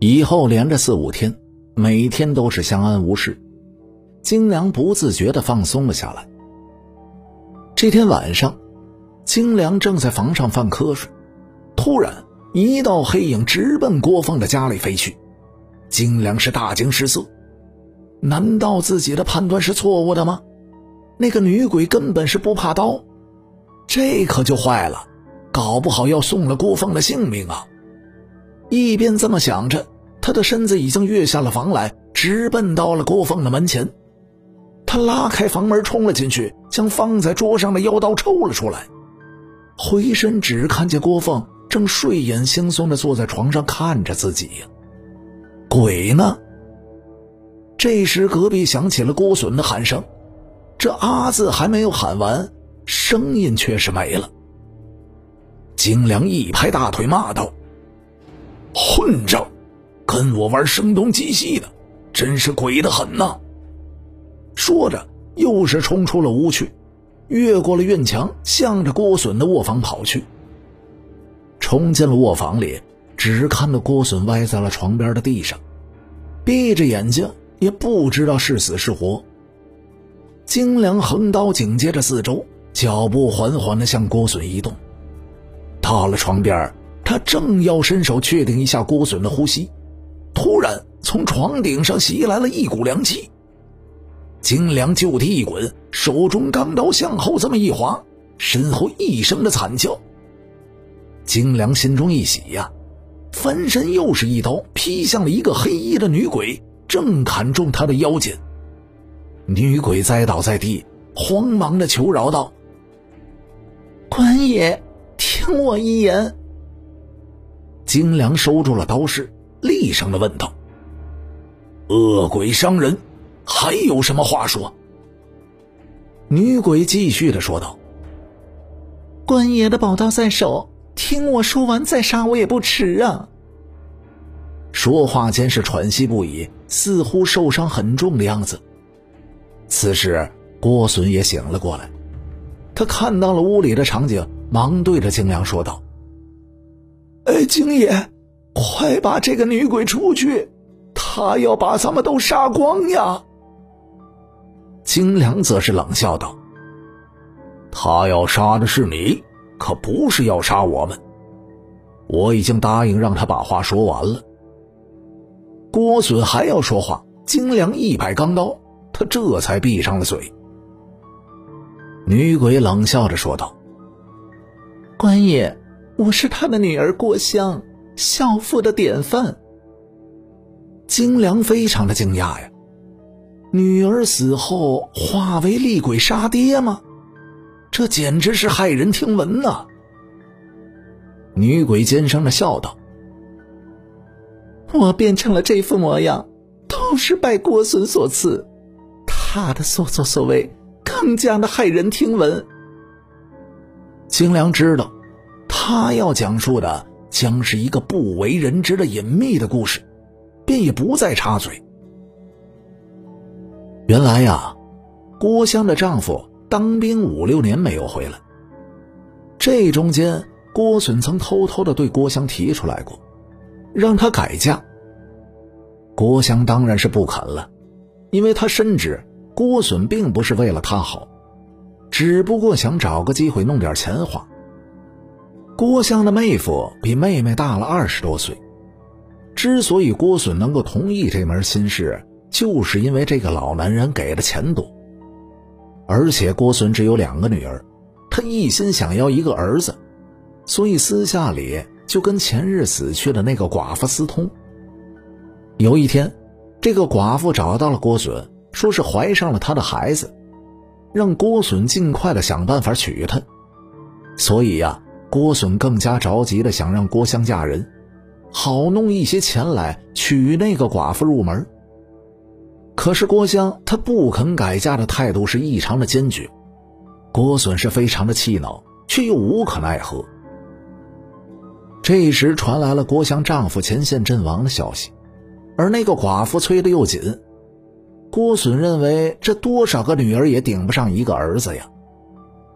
以后连着四五天，每天都是相安无事。金良不自觉地放松了下来。这天晚上，金良正在房上犯瞌睡，突然一道黑影直奔郭凤的家里飞去。金良是大惊失色，难道自己的判断是错误的吗？那个女鬼根本是不怕刀，这可就坏了，搞不好要送了郭凤的性命啊！一边这么想着，他的身子已经跃下了房来，直奔到了郭凤的门前。他拉开房门冲了进去，将放在桌上的腰刀抽了出来，回身只看见郭凤正睡眼惺忪的坐在床上看着自己。鬼呢？这时隔壁响起了郭隼的喊声，这“阿”字还没有喊完，声音却是没了。金良一拍大腿骂道：“混账，跟我玩声东击西的，真是鬼得很呐！”说着，又是冲出了屋去，越过了院墙，向着郭隼的卧房跑去。冲进了卧房里，只看到郭隼歪在了床边的地上，闭着眼睛，也不知道是死是活。金良横刀紧接着四周，脚步缓缓地向郭隼移动。到了床边，他正要伸手确定一下郭隼的呼吸，突然从床顶上袭来了一股凉气。金良就地一滚，手中钢刀向后这么一划，身后一声的惨叫。金良心中一喜呀，翻身又是一刀劈向了一个黑衣的女鬼，正砍中她的腰间。女鬼栽倒在地，慌忙的求饶道：“官爷，听我一言。”金良收住了刀势，厉声的问道：“恶鬼伤人。”还有什么话说？女鬼继续的说道：“官爷的宝刀在手，听我说完再杀我也不迟啊。”说话间是喘息不已，似乎受伤很重的样子。此时郭隼也醒了过来，他看到了屋里的场景，忙对着金良说道：“哎，金爷，快把这个女鬼出去，她要把咱们都杀光呀！”金良则是冷笑道：“他要杀的是你，可不是要杀我们。我已经答应让他把话说完了。”郭隼还要说话，金良一摆钢刀，他这才闭上了嘴。女鬼冷笑着说道：“官爷，我是他的女儿郭香，孝妇的典范。”金良非常的惊讶呀。女儿死后化为厉鬼杀爹吗？这简直是骇人听闻呐！女鬼尖声的笑道：“我变成了这副模样，都是拜郭隼所赐。他的所作所为更加的骇人听闻。”金良知道，他要讲述的将是一个不为人知的隐秘的故事，便也不再插嘴。原来呀，郭香的丈夫当兵五六年没有回来。这中间，郭隼曾偷偷的对郭香提出来过，让她改嫁。郭香当然是不肯了，因为她深知郭隼并不是为了她好，只不过想找个机会弄点钱花。郭香的妹夫比妹妹大了二十多岁，之所以郭隼能够同意这门亲事。就是因为这个老男人给的钱多，而且郭隼只有两个女儿，他一心想要一个儿子，所以私下里就跟前日死去的那个寡妇私通。有一天，这个寡妇找到了郭隼，说是怀上了他的孩子，让郭隼尽快的想办法娶她。所以呀，郭隼更加着急的想让郭香嫁人，好弄一些钱来娶那个寡妇入门。可是郭香她不肯改嫁的态度是异常的坚决，郭隼是非常的气恼，却又无可奈何。这时传来了郭香丈夫前线阵亡的消息，而那个寡妇催得又紧。郭隼认为这多少个女儿也顶不上一个儿子呀，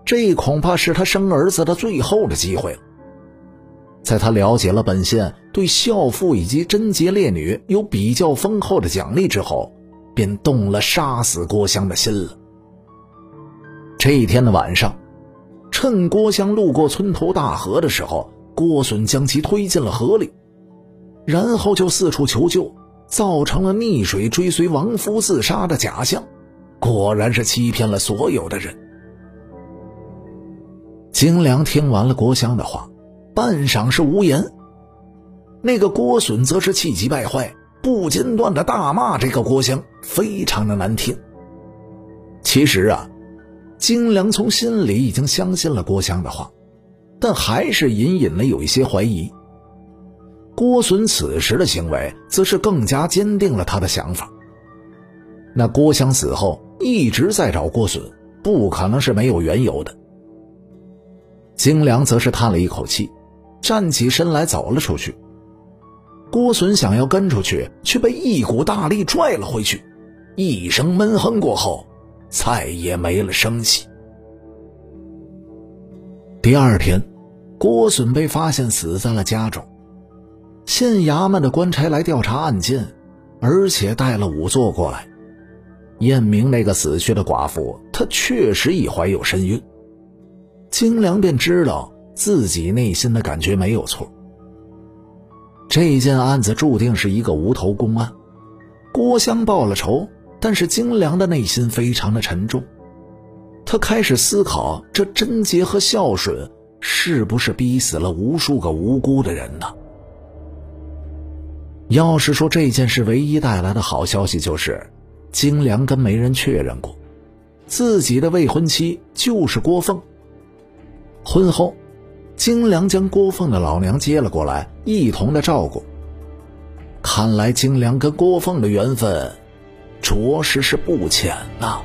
这恐怕是他生儿子的最后的机会了。在他了解了本县对孝妇以及贞洁烈女有比较丰厚的奖励之后，便动了杀死郭襄的心了。这一天的晚上，趁郭襄路过村头大河的时候，郭隼将其推进了河里，然后就四处求救，造成了溺水追随亡夫自杀的假象，果然是欺骗了所有的人。金良听完了郭襄的话。半晌是无言，那个郭隼则是气急败坏，不间断的大骂这个郭襄，非常的难听。其实啊，金良从心里已经相信了郭襄的话，但还是隐隐的有一些怀疑。郭隼此时的行为，则是更加坚定了他的想法。那郭襄死后一直在找郭隼，不可能是没有缘由的。金良则是叹了一口气。站起身来，走了出去。郭隼想要跟出去，却被一股大力拽了回去。一声闷哼过后，再也没了声息。第二天，郭隼被发现死在了家中。县衙门的官差来调查案件，而且带了仵作过来，验明那个死去的寡妇，她确实已怀有身孕。金良便知道。自己内心的感觉没有错。这件案子注定是一个无头公案，郭襄报了仇，但是金良的内心非常的沉重，他开始思考：这贞洁和孝顺是不是逼死了无数个无辜的人呢？要是说这件事唯一带来的好消息就是，金良跟媒人确认过，自己的未婚妻就是郭凤。婚后。金良将郭凤的老娘接了过来，一同的照顾。看来金良跟郭凤的缘分，着实是不浅呐。